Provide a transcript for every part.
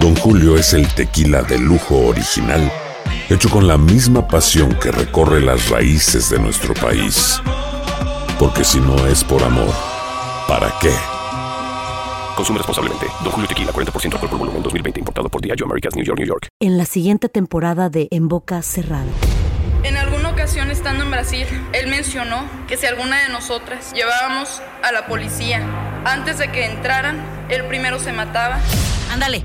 Don Julio es el tequila de lujo original, hecho con la misma pasión que recorre las raíces de nuestro país. Porque si no es por amor, ¿para qué? Consume responsablemente. Don Julio Tequila, 40% alcohol por volumen, 2020. Importado por Diageo Americas, New York, New York. En la siguiente temporada de En Boca Cerrada. En alguna ocasión estando en Brasil, él mencionó que si alguna de nosotras llevábamos a la policía antes de que entraran, él primero se mataba. Ándale,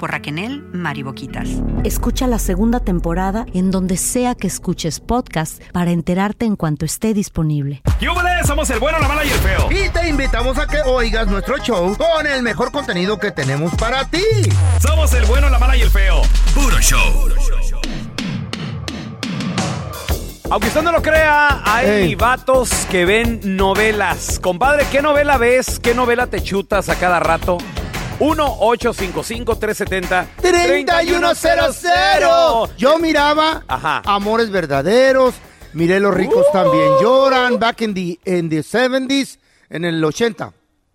por Raquel Mariboquitas. Escucha la segunda temporada en donde sea que escuches podcast para enterarte en cuanto esté disponible. ¡Yúbales! Somos el bueno, la mala y el feo. Y te invitamos a que oigas nuestro show con el mejor contenido que tenemos para ti. Somos el bueno, la mala y el feo. Puro show. Aunque usted no lo crea, hay Ey. vatos que ven novelas. Compadre, ¿qué novela ves? ¿Qué novela te chutas a cada rato? 1-855-370-3100. Yo miraba Ajá. Amores Verdaderos, miré Los ricos también lloran, back in the, in the 70s, en el 80.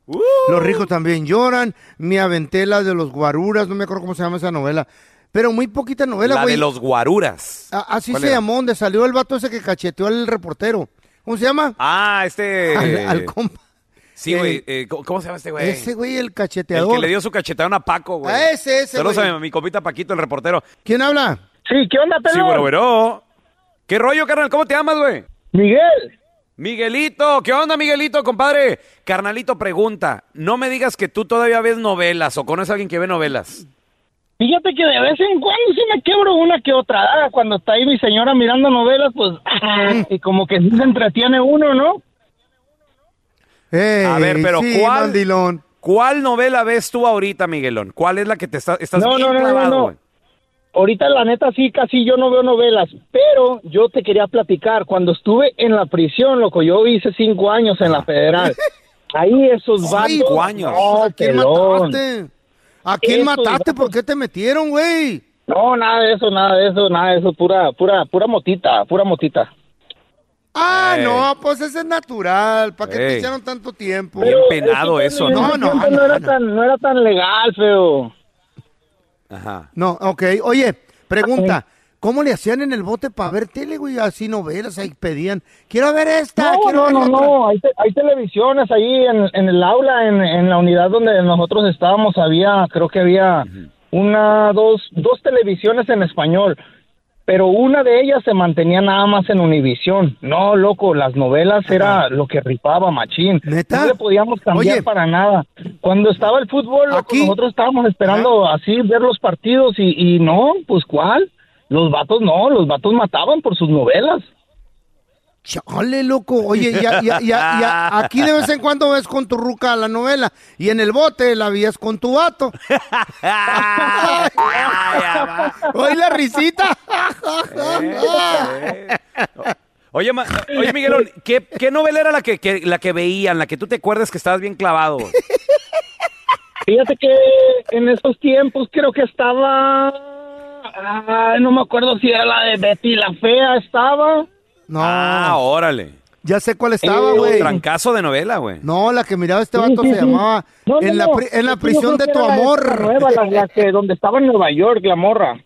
Uh. Los ricos también lloran, me aventé la de los guaruras, no me acuerdo cómo se llama esa novela. Pero muy poquita novela, La güey. de los guaruras. A- Así ¿Cuál se era? llamó, donde salió el vato ese que cacheteó al reportero. ¿Cómo se llama? Ah, este... Al, al compa. Sí, güey. eh, ¿cómo- ¿Cómo se llama este güey? Ese güey, el El cacheteador. que le dio su cachetadón a Paco, güey. A ese, ese, Saludos a mi, mi compita Paquito, el reportero. ¿Quién habla? Sí, ¿qué onda, Sí, pelón? bueno, bueno. ¿Qué rollo, carnal? ¿Cómo te llamas, güey? Miguel. Miguelito, ¿qué onda, Miguelito, compadre? Carnalito pregunta, no me digas que tú todavía ves novelas o conoces a alguien que ve novelas. Fíjate que de vez en cuando sí me quebro una que otra. Ah, Cuando está ahí mi señora mirando novelas, pues, y como que sí se entretiene uno, ¿no? A ver, pero sí, ¿cuál, mandilón. ¿cuál novela ves tú ahorita, Miguelón? ¿Cuál es la que te está, estás No, bien no, no, no, clavado, no. güey? Ahorita, la neta, sí, casi yo no veo novelas. Pero yo te quería platicar. Cuando estuve en la prisión, loco, yo hice cinco años en la federal. Ahí esos vatos. Cinco años. No, ¿A quién pelón. mataste? ¿A quién Esos mataste? vatos- ¿Por qué te metieron, güey? No, nada de eso, nada de eso, nada de eso. Pura, pura, pura motita, pura motita. Ah, Ey. no, pues ese es natural. ¿Para qué te Ey. hicieron tanto tiempo? Bien penado eso, ¿no? No, no, no, no, era tan, no era tan legal, feo. Ajá. No, ok. Oye, pregunta. ¿Cómo le hacían en el bote para ver tele, güey? Así novelas, ahí pedían. Quiero ver esta, No, quiero no, ver no, otra. no, hay, te- hay televisiones ahí en, en el aula, en, en la unidad donde nosotros estábamos, había, creo que había una, dos, dos televisiones en español, pero una de ellas se mantenía nada más en Univisión. No, loco, las novelas era lo que ripaba, machín. ¿Neta? No le podíamos cambiar Oye. para nada. Cuando estaba el fútbol, loco, Aquí. nosotros estábamos esperando así ver los partidos y, y no, pues ¿cuál? Los vatos no, los vatos mataban por sus novelas. Chale, loco. Oye, ya, ya, ya, ya, aquí de vez en cuando ves con tu ruca la novela y en el bote la vías con tu vato. Oye, la risita. Eh. Oye, ma- oye Miguelón, ¿qué, qué novela era la que, que- la que veían, la que tú te acuerdas que estabas bien clavado? Fíjate que en esos tiempos creo que estaba. Ay, no me acuerdo si era la de Betty la Fea, estaba. No. Ah, órale. Ya sé cuál estaba, Un güey. trancazo de novela, güey. No, la que miraba este vato sí, se sí. llamaba No, no, en, la no. en la prisión de tu amor. nueva, la, la que donde estaba en Nueva York, la morra.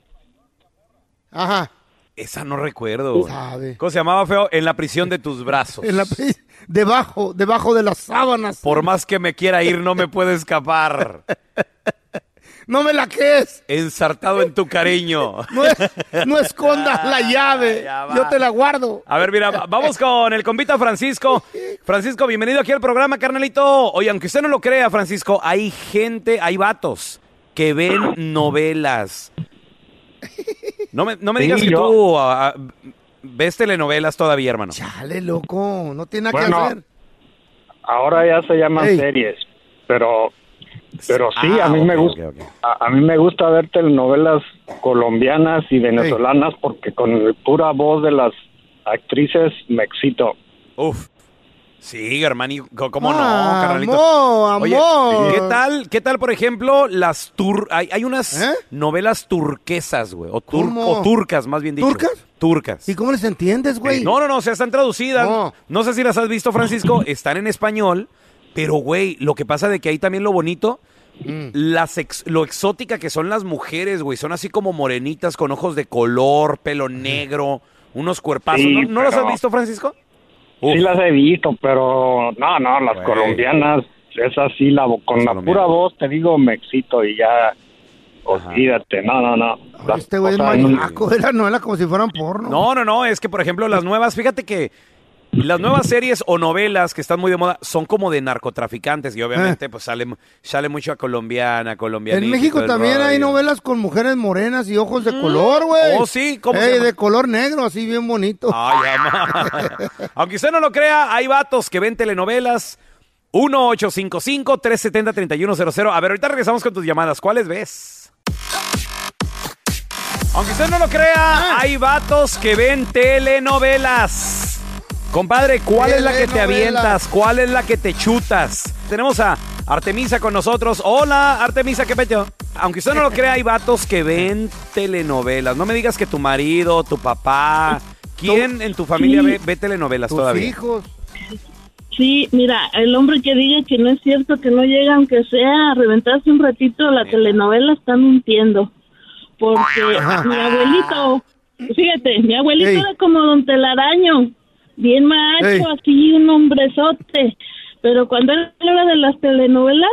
Ajá. Esa no recuerdo. Sabe. ¿Cómo se llamaba, feo? En la prisión de tus brazos. En la debajo, debajo de las sábanas. Por más que me quiera ir, no me puedo escapar. No me la quedes. Ensartado en tu cariño. No, es- no escondas la llave. Yo te la guardo. A ver, mira, va- vamos con el convita Francisco. Francisco, bienvenido aquí al programa, carnalito. Oye, aunque usted no lo crea, Francisco, hay gente, hay vatos que ven novelas. No me, no me Sí, digas que yo. tú ah, ah, ves telenovelas todavía, hermano. Chale, loco. No tiene nada Bueno, que hacer. Ahora ya se llaman Ey. series, pero pero sí, Ah, a mí me gusta a mí me gusta ver telenovelas colombianas y venezolanas porque con la pura voz de las actrices me excito. Uf. Sí, hermano, ¿cómo no, carnalito? amor, Oye, amor. ¿qué tal, qué tal, por ejemplo, las tur... Hay, hay unas ¿Eh? novelas turquesas, güey, o, tur- o turcas, más bien dicho. ¿Turcas? Turcas. ¿Y cómo les entiendes, güey? No, no, no, o sea, están traducidas. No. No. sé si las has visto, Francisco. Están en español. Pero, güey, lo que pasa de que ahí también lo bonito, Mm. las ex- lo exótica que son las mujeres, güey. Son así como morenitas con ojos de color, pelo negro, unos cuerpazos. Sí, ¿No, no las pero- has visto, Francisco? Sí las he visto, pero no, no, las colombianas, esas sí, la, con la pura voz te digo me excito y ya, olvídate, no, no, no. Las- Este güey es maníaco. Era novela como si fueran porno. No, no, no. Es que, por ejemplo, las nuevas, fíjate que las nuevas series o novelas que están muy de moda son como de narcotraficantes. Y obviamente, pues sale, sale mucho a colombiana, colombiana. En México también hay novelas con mujeres morenas y ojos de color, güey. Oh, sí, ¿cómo Ey, de color negro, así bien bonito. Ay. Aunque usted no lo crea, hay vatos que ven telenovelas. 1-855-370-3100. A ver, ahorita regresamos con tus llamadas. ¿Cuáles ves? Aunque usted no lo crea, hay vatos que ven telenovelas. Compadre, ¿cuál es la que te avientas? ¿Cuál es la que te chutas? Tenemos a Artemisa con nosotros. Hola, Artemisa, ¿qué pecho? Aunque usted no lo crea, hay vatos que ven telenovelas. No me digas que tu marido, tu papá, ¿quién en tu familia Sí. ve, ve telenovelas Tus todavía? hijos. Sí, mira, el hombre que diga que no es cierto, que no llega aunque sea a reventarse un ratito la telenovela, está mintiendo. Porque mi abuelito, fíjate, mi abuelito Ey. era como don telaraño, bien macho, Ey. así un hombrezote. Pero cuando él habla de las telenovelas,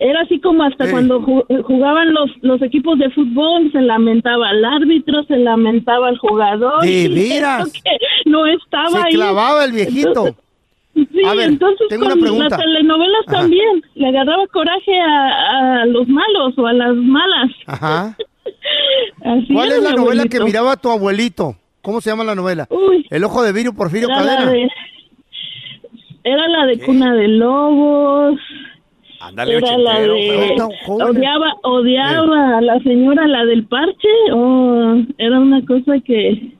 era así como hasta Ey. cuando ju- jugaban los, los equipos de fútbol, se lamentaba al árbitro, se lamentaba al jugador. ¿De y veras? que no estaba Se ahí. clavaba el viejito. Entonces, Sí, A ver, entonces tengo una pregunta. las telenovelas Ajá. también le agarraba coraje a, a los malos o a las malas. Ajá. Así ¿Cuál era es la novela que miraba tu abuelito? ¿Cómo se llama la novela? Uy, El ojo de Virio Porfirio era la Cadena. de, era la de ¿Qué? Cuna de Lobos, Ándale, era la de. Está joven. odiaba odiaba a la señora la del parche o era una cosa que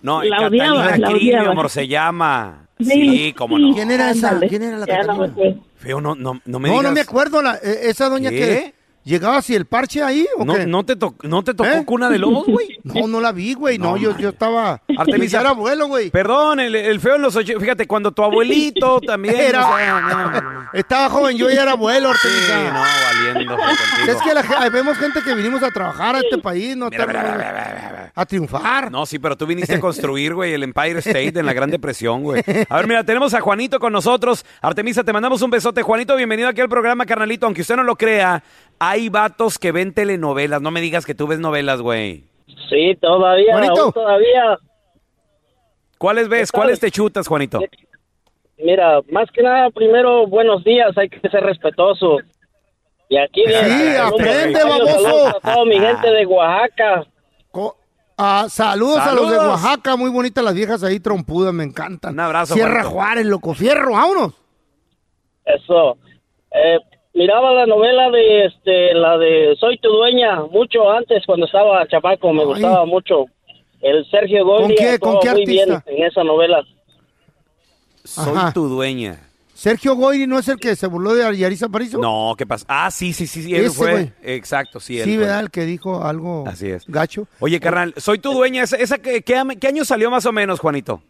No, la Catalina odiaba, la Krill, odiaba. amor, se llama. Sí, cómo no. ¿Quién era esa? ¿Quién era la ya no me Catalina? acuerdo. Feo, no, no, no me No, digas. no me acuerdo. La, eh, ¿Esa doña ¿Qué? que llegaba así el parche ahí o ¿No, qué? no te, to- ¿No te tocó ¿Eh? cuna de lobos, güey? No, no la vi, güey. No, No, yo, yo estaba... Artemisa. Era abuelo, güey. Perdón, el, el feo en los ocho. Fíjate, cuando tu abuelito también. Era- o sea, no. Estaba joven, yo ya era abuelo, Sí, Artemisa. no, valiendo. Es que la, vemos gente que vinimos a trabajar a este país, no mira, mira, mira. a triunfar. No, sí, pero tú viniste a construir, güey, el Empire State en la Gran Depresión, güey. A ver, mira, tenemos a Juanito con nosotros. Artemisa, te mandamos un besote. Juanito, bienvenido aquí al programa, carnalito. Aunque usted no lo crea, hay vatos que ven telenovelas. No me digas que tú ves novelas, güey. Sí, todavía, Juanito. aún todavía. ¿Cuáles ves? ¿Cuáles te chutas, Juanito? Mira, más que nada, primero, buenos días, hay que ser respetuoso. Y aquí Sí, viene- aprende, saludos baboso. a toda mi gente de Oaxaca. Co- ah, saludos, a los de Saludos. Oaxaca, muy bonitas las viejas ahí trompudas, me encantan. Un abrazo, Sierra. Juárez, loco, fierro, vámonos. Eso. Eh, miraba la novela de, este, la de Soy tu dueña, mucho antes, cuando estaba chamaco, me Ay. gustaba mucho. El Sergio Goyri ¿Con qué- con qué muy bien artista? en esa novela. Soy Ajá. tu dueña. Sergio Goyri no es el que se burló de Yarisa Aparicio. No, ¿qué pasa? Ah, sí, sí, sí, sí, él Ese, fue. Exacto, sí, él Sí, fue. ¿verdad? El que dijo algo Así es. gacho. Oye, carnal, soy tu dueña. ¿Esa, esa qué, qué año salió más o menos, Juanito?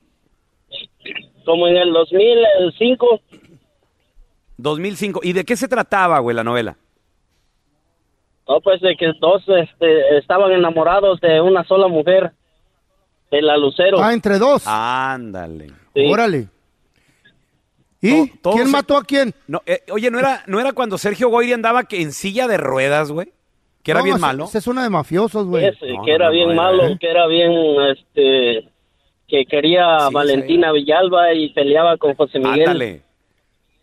como en el 2005. 2005. ¿Y de qué se trataba, güey, la novela? No, pues de que dos este, estaban enamorados de una sola mujer, de la Lucero. Ah, entre dos. Ándale. Sí. Órale. ¿Y quién se- mató a quién? No, eh, oye, ¿no era, ¿no era cuando Sergio Goyri andaba que en silla de ruedas, güey? Que era No, bien esa- malo. Esa es una de mafiosos, güey. Ese, que era bien malo, que era bien, este, que quería a Valentina Villalba y peleaba con José Miguel. Ándale.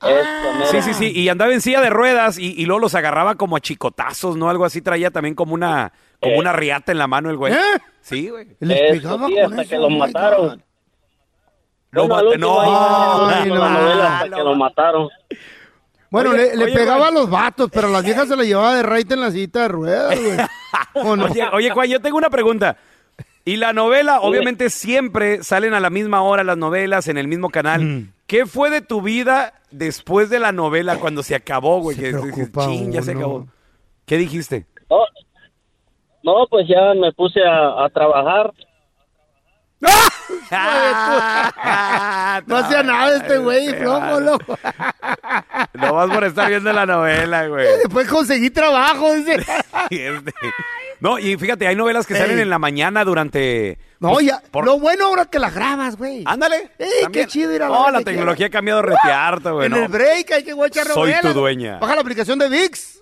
Eso, mero. Sí, sí, sí. Y andaba en silla de ruedas y, y luego los agarraba como a chicotazos, ¿no? Algo así traía también como una, como Eh. una riata en la mano el güey. ¿Eh? Sí, güey. Eso, sí, hasta que los mataron. No, Bueno, mate- último no. ahí Ay, en no. novela hasta que lo mataron. Bueno, Oye, le, le oye, pegaba güey. a los vatos, pero a las viejas se le llevaba de raite en la silla de ruedas, güey. ¿O no? Oye, oye, Juan, yo tengo una pregunta. Y la novela, obviamente siempre salen a la misma hora las novelas en el mismo canal. Mm. ¿Qué fue de tu vida después de la novela cuando se acabó, güey? Se Que dices, preocupa "Chin, ya se uno". acabó. ¿Qué dijiste? No, no, pues ya me puse a, a trabajar. No hacía nada este güey, flojo, loco. No vas por estar viendo la novela, güey. Después conseguí trabajo, dice. No, y fíjate, hay novelas que salen en la mañana durante... No, pues, ya. por- Lo bueno ahora que la grabas, güey. Ándale. Ey, qué chido ir a No, la que tecnología ha cambiado retearto, güey. En ¿no? el break hay que guachar Soy novelas. tu dueña. Baja la aplicación de VIX.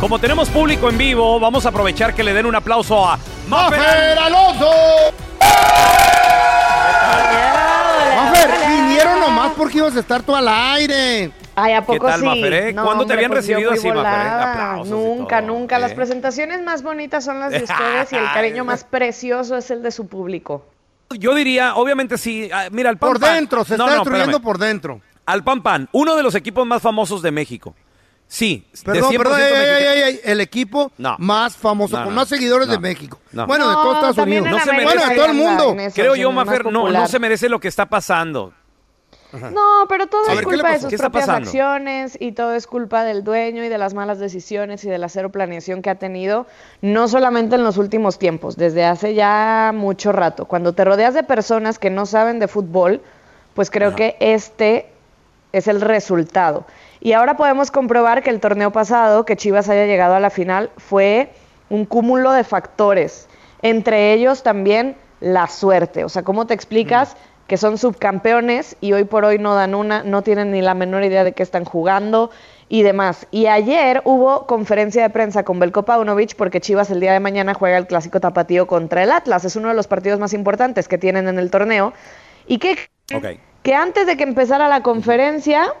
como tenemos público en vivo, vamos a aprovechar que le den un aplauso a Mafer ¡Mafer Alonso! Mafer, vinieron nomás porque ibas a estar tú al aire. Ay, ¿a poco tal, sí? Mafer, eh? No, ¿Cuándo te habían pues recibido así, Mafer, eh? Nunca, todo, nunca. Las ¿eh? presentaciones más bonitas son las de ustedes y el cariño más precioso es el de su público. Yo diría, obviamente sí, ah, mira, el Pan Por Pan- dentro, se No, está no, destruyendo espérame. por dentro. Al Pan Pan, uno de los equipos más famosos de México. Sí, de Perdón, 100% perdón, ey, mexicano. ey, ey, ey, el equipo No. más famoso, No, con no, más seguidores de México. no. Bueno, de todos Estados Unidos. No se América Bueno, de todo el mundo. Creo yo, Mafer, no, no se merece lo que está pasando. No, pero todo es ver, ¿qué le culpa de sus ¿Qué está propias pasando? acciones y todo es culpa del dueño y de las malas decisiones y de la cero planeación que ha tenido, no solamente en los últimos tiempos, desde hace ya mucho rato. Cuando te rodeas de personas que no saben de fútbol, pues creo que este es el resultado. Y ahora podemos comprobar que el torneo pasado, que Chivas haya llegado a la final, fue un cúmulo de factores, entre ellos también la suerte. O sea, ¿cómo te explicas que son subcampeones y hoy por hoy no dan una, no tienen ni la menor idea de qué están jugando y demás? Y ayer hubo conferencia de prensa con Belko Paunovic porque Chivas el día de mañana juega el clásico tapatío contra el Atlas. Es uno de los partidos más importantes que tienen en el torneo. ¿Y qué que antes de que empezara la conferencia,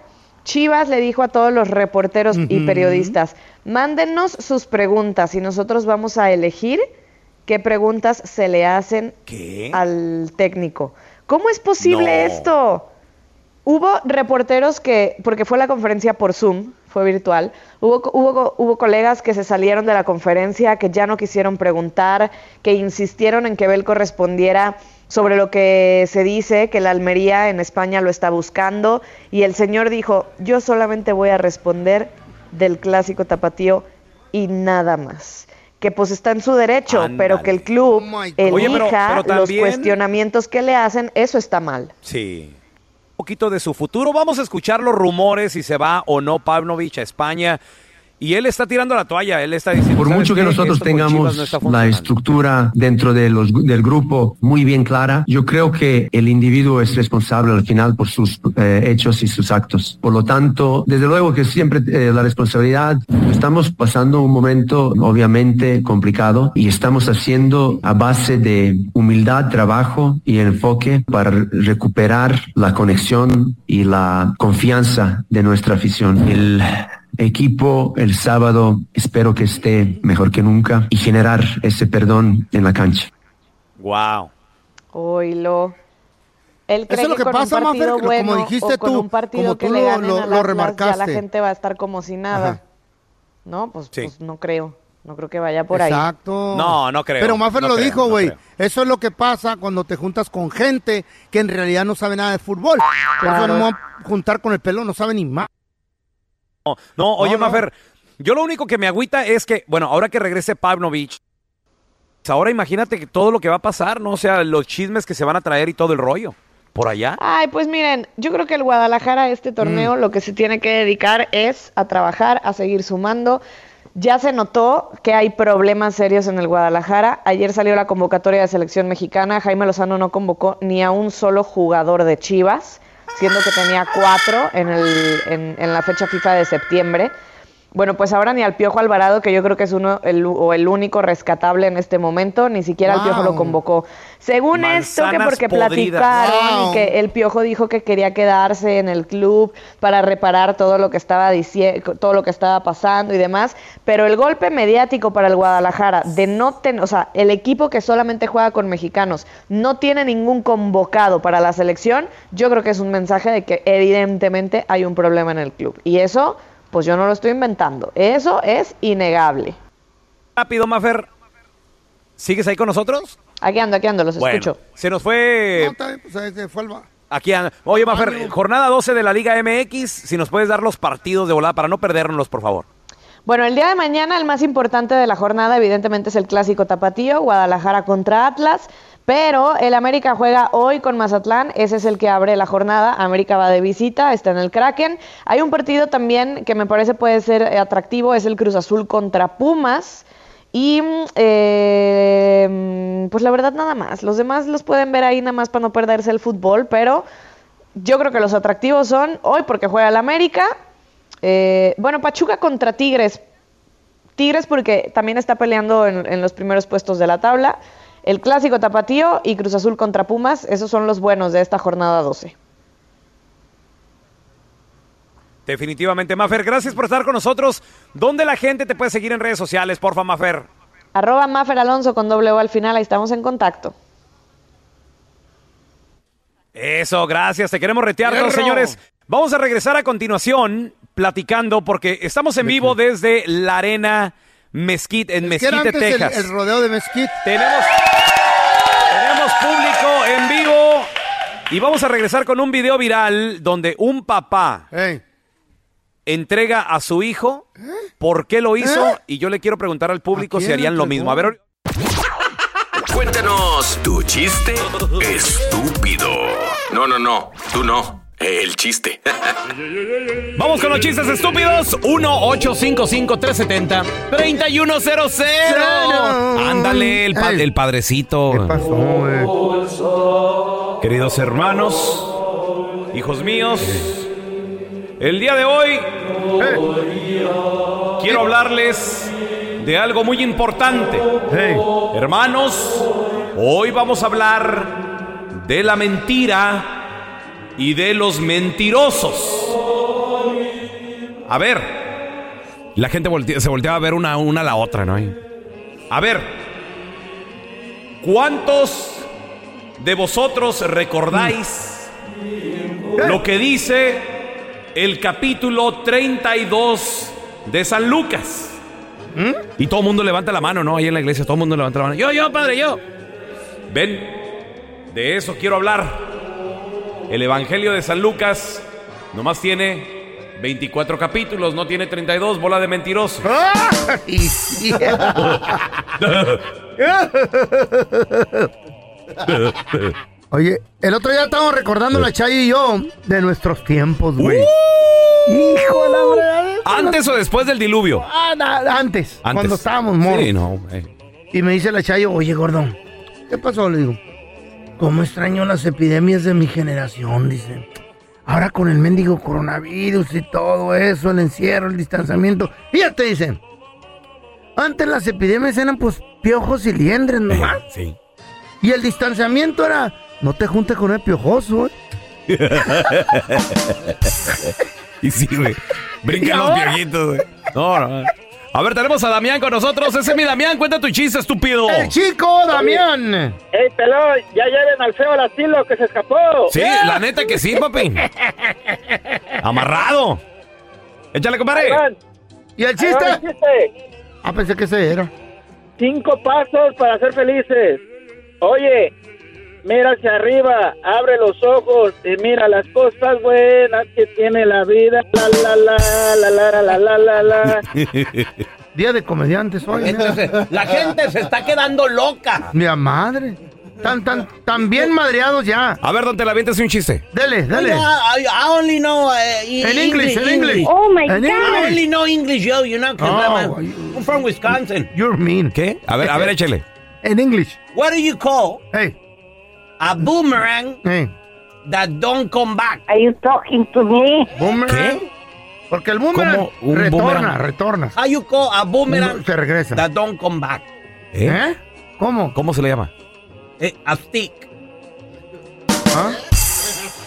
Chivas le dijo a todos los reporteros y periodistas, mándenos sus preguntas y nosotros vamos a elegir qué preguntas se le hacen ¿Qué? al técnico. ¿Cómo es posible No. esto? Hubo reporteros que, porque fue la conferencia por Zoom, fue virtual, hubo, hubo, hubo colegas que se salieron de la conferencia, que ya no quisieron preguntar, que insistieron en que Belco respondiera sobre lo que se dice, que la Almería en España lo está buscando, y el señor dijo, yo solamente voy a responder del clásico tapatío y nada más. Que pues está en su derecho, pero que el club elija Oye, pero- pero los cuestionamientos que le hacen, eso está mal. Sí. Un poquito de su futuro. Vamos a escuchar los rumores si se va o no Pavlovich a España. Y él está tirando la toalla. Él está diciendo. Por "¿Sabes mucho que qué? nosotros Esto tengamos no la funcionando". estructura dentro de los, del grupo muy bien clara, yo creo que el individuo es responsable al final por sus eh, hechos y sus actos. Por lo tanto, desde luego que siempre eh, la responsabilidad, estamos pasando un momento obviamente complicado y estamos haciendo a base de humildad, trabajo y enfoque para recuperar la conexión y la confianza de nuestra afición. El equipo el sábado espero que esté mejor que nunca y generar ese perdón en la cancha. Wow. Oílo. Él cree es lo que con pasa, un partido Mafer, que bueno como dijiste o con tú, un partido como que tú le lo- ganen lo- lo ya la remarcaste. gente va a estar como si nada. Ajá. No, pues, Sí. pues no creo. No creo que vaya por ahí. Exacto. No, no creo, Pero Maffer no lo creo, dijo, güey. Eso es lo que pasa cuando te juntas con gente que en realidad no sabe nada de fútbol. Por eso no me voy a juntar con el pelo, no sabe ni más. No, no, oye, No, no. Mafer, yo lo único que me agüita es que, bueno, ahora que regrese Pavlovich, pues ahora imagínate que todo lo que va a pasar, ¿no? O sea, los chismes que se van a traer y todo el rollo. Por allá. Ay, pues miren, yo creo que el Guadalajara este Mm. torneo lo que se tiene que dedicar es a trabajar, a seguir sumando. Ya se notó que hay problemas serios en el Guadalajara. Ayer salió la convocatoria de selección mexicana. Jaime Lozano no convocó ni a un solo jugador de Chivas, siendo que tenía cuatro en, el, en, la fecha FIFA de septiembre. Bueno, pues ahora ni al Piojo Alvarado, que yo creo que es uno el, o el único rescatable en este momento, ni siquiera el Piojo lo Wow. convocó. Según esto, que porque podridas. platicaron Wow. y que el Piojo dijo que quería quedarse en el club para reparar todo lo que estaba diciendo, todo lo que estaba pasando y demás, pero el golpe mediático para el Guadalajara de no tener, o sea, el equipo que solamente juega con mexicanos no tiene ningún convocado para la selección, yo creo que es un mensaje de que evidentemente hay un problema en el club y eso pues yo no lo estoy inventando, eso es innegable. Rápido, Mafer. ¿Sigues ahí con nosotros? Aquí ando, aquí ando, los bueno, escucho. se nos fue No, está bien, pues, ahí se fue el va- Aquí anda. Oye, Mafer, jornada 12 de la Liga MX. Si nos puedes dar los partidos de volada para no perdernos, por favor. Bueno, el día de mañana el más importante de la jornada evidentemente es el clásico tapatío, Guadalajara contra Atlas, pero el América juega hoy con Mazatlán, ese es el que abre la jornada, América va de visita, está en el Kraken. Hay un partido también que me parece puede ser atractivo, es el Cruz Azul contra Pumas. Y mm, eh, pues la verdad nada más, los demás los pueden ver ahí nada más para no perderse el fútbol, pero yo creo que los atractivos son hoy porque juega el América, eh, bueno, Pachuca contra Tigres. Tigres porque también está peleando en, en los primeros puestos de la tabla. El clásico tapatío y Cruz Azul contra Pumas, esos son los buenos de esta jornada 12. Definitivamente, Mafer, gracias por estar con nosotros. ¿Dónde la gente te puede seguir en redes sociales, porfa, Mafer? Arroba Mafer Alonso con doble O al final, ahí estamos en contacto. Eso, gracias. Te queremos retear, Hierro. señores. Vamos a regresar a continuación platicando porque estamos en vivo desde la arena Mesquite, en Es que era Mesquite, el- Texas. El, rodeo de Mesquite. Tenemos público en vivo y vamos a regresar con un video viral donde un papá entrega a su hijo por qué lo hizo ¿Eh? y yo le quiero preguntar al público ¿A si harían lo mismo. A ver, Cuéntanos tu chiste estúpido. No, no, no, tú no. El chiste. vamos con los chistes estúpidos. 1-855-370-3100. Ándale, el, pa- el padrecito. ¿Qué pasó? Queridos hermanos, hijos míos, el día de hoy quiero hablarles de algo muy importante. Hermanos, hoy vamos a hablar de la mentira y de los mentirosos. A ver, la gente voltea- se volteaba a ver una, una a la otra, ¿no? A ver, ¿cuántos de vosotros recordáis lo que dice el capítulo 32 de San Lucas. Y todo el mundo levanta la mano, ¿no? Ahí en la iglesia todo el mundo levanta la mano. Yo, yo, padre, yo. Ven, de eso quiero hablar. El Evangelio de San Lucas nomás tiene 24 capítulos, no tiene 32, bola de mentiroso. Oye, el otro día estábamos recordando la Chayo y yo de nuestros tiempos, güey. Hijo de la verdad. ¿Antes o después del diluvio? Ah, na- antes, Antes. cuando estábamos morros. Sí, no, güey. Y me dice la Chayo, oye, gordo, ¿qué pasó? Le digo, ¿cómo extraño las epidemias de mi generación? Dice. Ahora con el mendigo coronavirus y todo eso, el encierro, el distanciamiento. Fíjate, dice. Antes las epidemias eran pues piojos y liendres nomás. Sí. Y el distanciamiento era, no te juntes con el piojoso, ¿eh? y sí, güey. ¿Y Brincan los viejitos, güey. No, no. A ver, tenemos a Damián con nosotros. Ese es mi Damián. Cuenta tu chiste, estúpido. El chico Damián. ¡Ey, pelón! ¡Ya lleven al feo al asilo que se escapó! Sí, la neta que sí, papi. Amarrado. Échale, compadre. ¿Y el chiste? el chiste. Ah, pensé que ese era. Cinco pasos para ser felices. Oye, mira hacia arriba, abre los ojos y mira las cosas buenas que tiene la vida. La la la la la la la la la. Día de comediantes hoy. Entonces, la gente se está quedando loca. Mi madre. Tan, tan, tan bien madreados ya. A ver, don Tela, un chiste. Dele, dele. I, only know eh, uh, in English, English, in English. Oh my God. I only know English, yo, you know, 'cause Oh, I'm, from Wisconsin. You're mean. ¿Qué? A ver, a ver, échele. En English. What do you call Hey a boomerang Hey. that don't come back? Are you talking to me? Boomerang. Porque el boomerang ¿Cómo un retorna, boomerang? retorna. How you call a boomerang se regresa. that don't come back? ¿Eh? ¿Cómo? ¿Cómo se le llama? Eh, a stick. ¿Ah?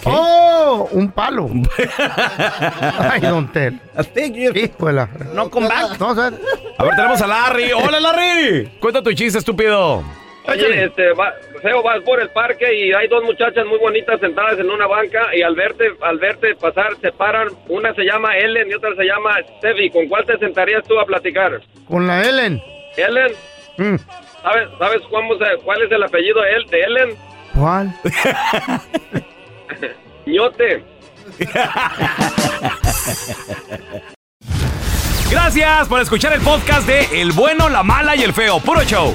¡Oh! Un palo. Ay, don Tel. A stick, you Híjole. no come back. No, o sea, A ver, tenemos a Larry. ¡Hola, Larry! Cuenta tu chiste, estúpido. Oye, este, va, Feo, vas por el parque y hay dos muchachas muy bonitas sentadas en una banca y al verte, al verte pasar se paran. Una se llama Ellen y otra se llama Steffi. ¿Con cuál te sentarías tú a platicar? con la Ellen. Ellen, Mm, ¿sabes, sabes cómo se- cuál es el apellido de, él, de Ellen? ¿Cuál? Ñote. Gracias por escuchar el podcast de El Bueno, la Mala y el Feo. Puro show.